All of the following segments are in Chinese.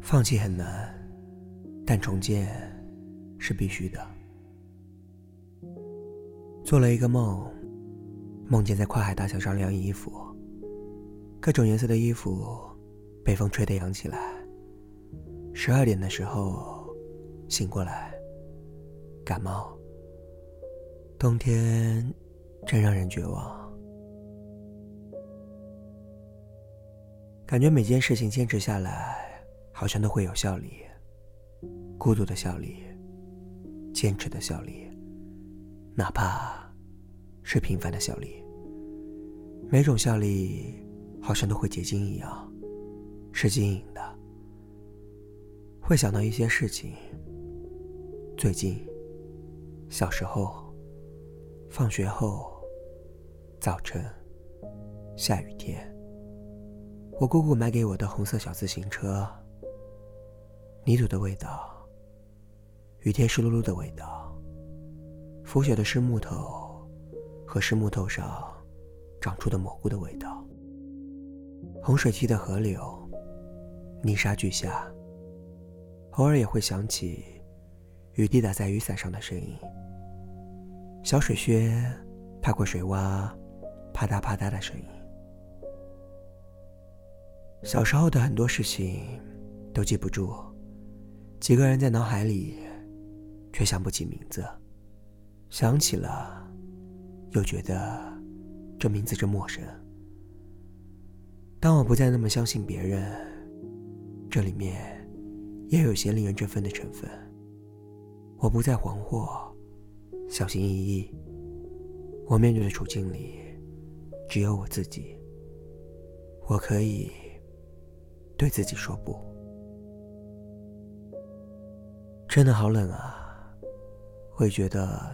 放弃很难，但重建是必须的。做了一个梦，梦见在跨海大桥上晾衣服，各种颜色的衣服被风吹得扬起来。十二点的时候醒过来，感冒。冬天真让人绝望。感觉每件事情坚持下来，好像都会有效力，孤独的效力，坚持的效力，哪怕是平凡的效力。每种效力好像都会结晶一样，是晶莹的。会想到一些事情。最近，小时候，放学后，早晨，下雨天。我姑姑买给我的红色小自行车，泥土的味道，雨天湿漉漉的味道，腐朽的湿木头和湿木头上长出的蘑菇的味道，洪水期的河流，泥沙俱下，偶尔也会想起雨滴打在雨伞上的声音，小水靴踏过水洼，啪嗒啪嗒的声音。小时候的很多事情都记不住，几个人在脑海里，却想不起名字。想起了，又觉得这名字真陌生。当我不再那么相信别人，这里面也有些令人振奋的成分。我不再惶惑，小心翼翼。我面对的处境里，只有我自己。我可以。对自己说不，真的好冷啊！会觉得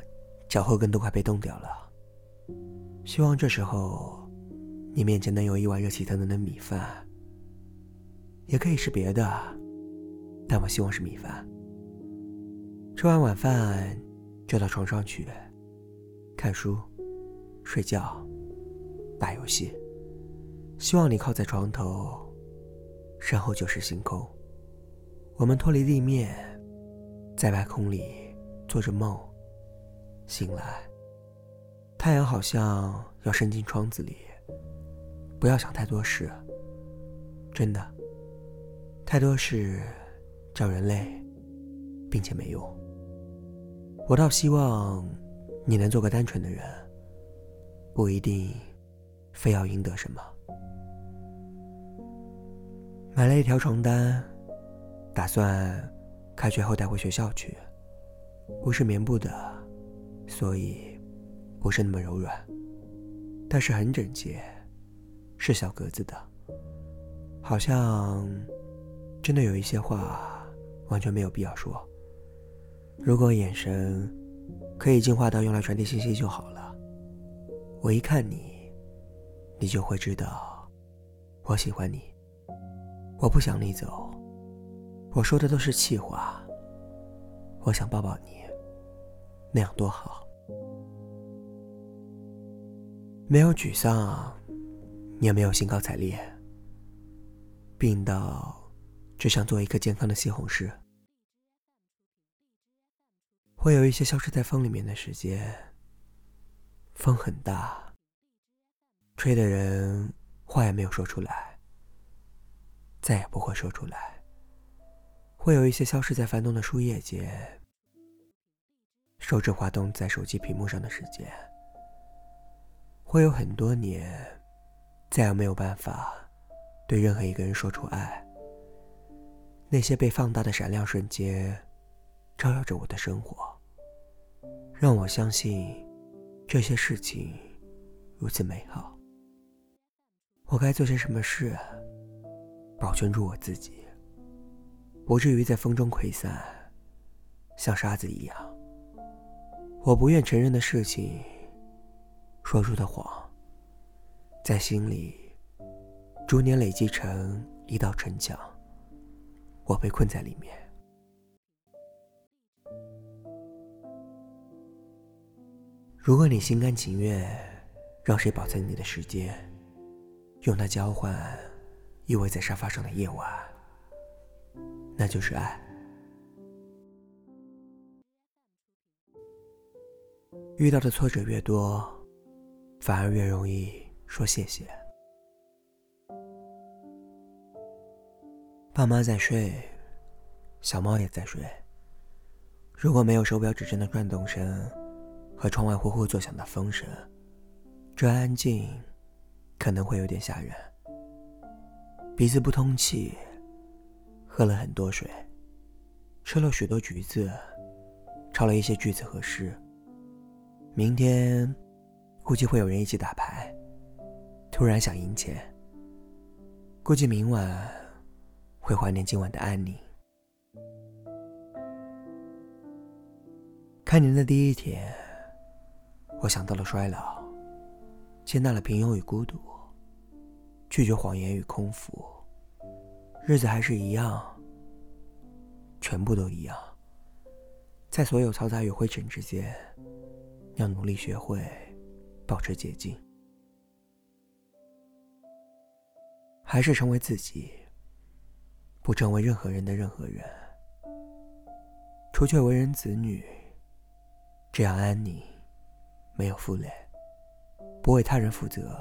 脚后跟都快被冻掉了。希望这时候你面前能有一碗热气腾腾的米饭，也可以是别的，但我希望是米饭。吃完晚饭就到床上去看书、睡觉、打游戏。希望你靠在床头。身后就是星空，我们脱离地面，在外空里做着梦。醒来，太阳好像要伸进窗子里。不要想太多事，真的，太多事叫人累，并且没用。我倒希望你能做个单纯的人，不一定非要赢得什么。买了一条床单，打算开学后带回学校去。不是棉布的，所以不是那么柔软，但是很整洁，是小格子的。好像真的有一些话完全没有必要说。如果眼神可以进化到用来传递信息就好了。我一看你，你就会知道我喜欢你。我不想你走，我说的都是气话。我想抱抱你，那样多好。没有沮丧，也没有兴高采烈，病到只想做一个健康的西红柿。会有一些消失在风里面的时间，风很大，吹的人话也没有说出来。再也不会说出来。会有一些消失在翻动的书页间，手指滑动在手机屏幕上的时间。会有很多年，再也没有办法对任何一个人说出爱。那些被放大的闪亮瞬间，照耀着我的生活，让我相信这些事情如此美好。我该做些什么事？保全住我自己，不至于在风中溃散，像沙子一样。我不愿承认的事情，说出的谎，在心里逐年累积成一道城墙，我被困在里面。如果你心甘情愿让谁保存你的时间，用它交换。依偎在沙发上的夜晚，那就是爱。遇到的挫折越多，反而越容易说谢谢。爸妈在睡，小猫也在睡。如果没有手表指针的转动声和窗外呼呼作响的风声，这安静可能会有点吓人。鼻子不通气，喝了很多水，吃了许多橘子，抄了一些句子和诗。明天估计会有人一起打牌。突然想赢钱，估计明晚会怀念今晚的安宁。开年的第一天，我想到了衰老，接纳了平庸与孤独，拒绝谎言与空腹，日子还是一样，全部都一样，在所有嘈杂与灰尘之间，要努力学会保持洁净，还是成为自己，不成为任何人的任何人，除却为人子女。这样安宁，没有负累，不为他人负责，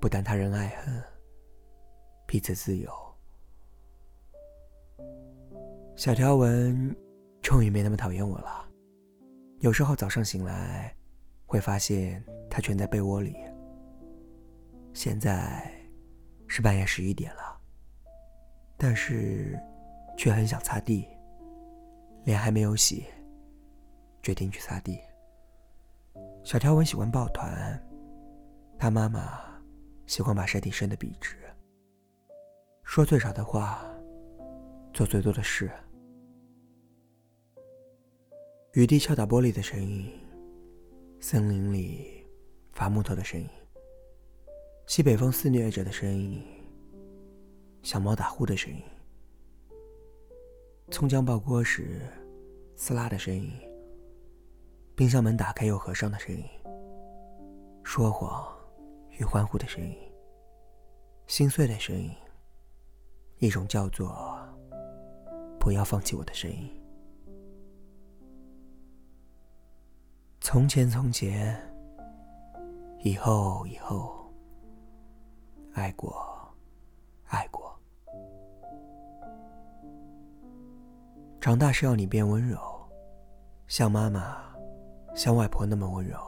不担他人爱恨，彼此自由。小条纹终于没那么讨厌我了。有时候早上醒来，会发现他蜷在被窝里。现在是半夜十一点了，但是却很想擦地，脸还没有洗。决定去擦地。小条纹喜欢抱团，他妈妈喜欢把身体伸得笔直。说最少的话，做最多的事。雨滴敲打玻璃的声音，森林里伐木头的声音，西北风肆虐着的声音，小猫打呼的声音，葱姜爆锅时撕拉的声音。冰箱门打开又合上的声音，说谎与欢呼的声音，心碎的声音，一种叫做“不要放弃我”的声音。从前，从前，以后，以后，爱过，爱过。长大是要你变温柔，像妈妈。像外婆那么温柔，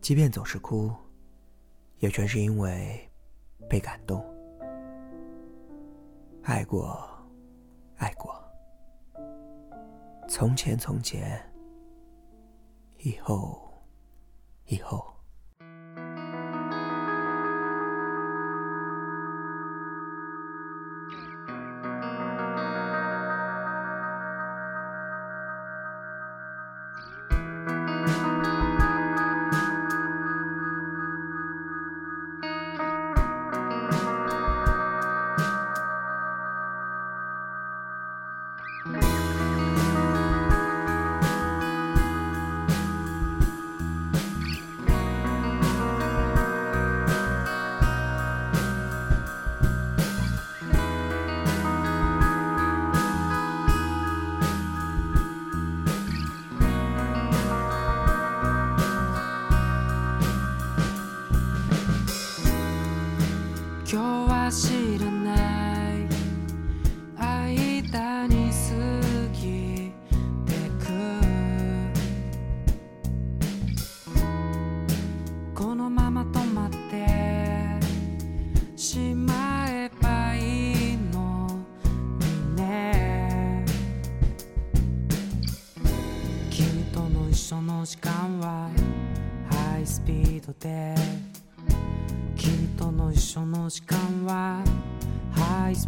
即便总是哭，也全是因为被感动。爱过，爱过。从前，从前，以后，以后。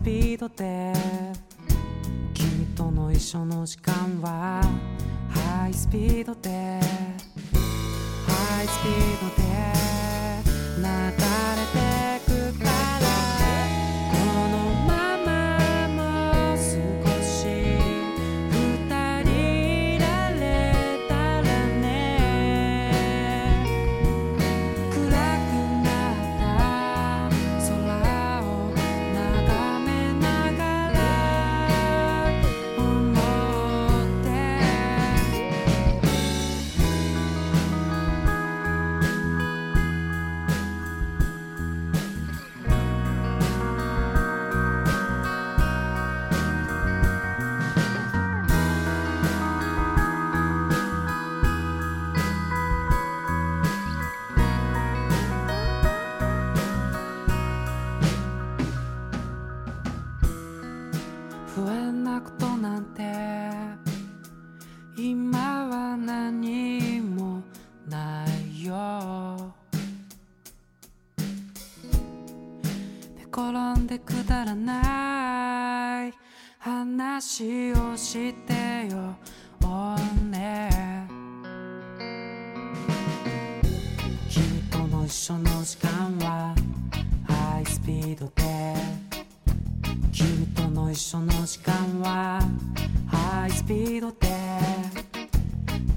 スピードで。君との一緒の時間はハイスピードで。ハイスピードで。でくだらない話をしてよ。おね。君との一緒の時間はハイスピードで。君との一緒の時間はハイスピードで。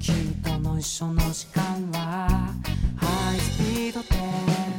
君との一緒の時間はハイスピードで。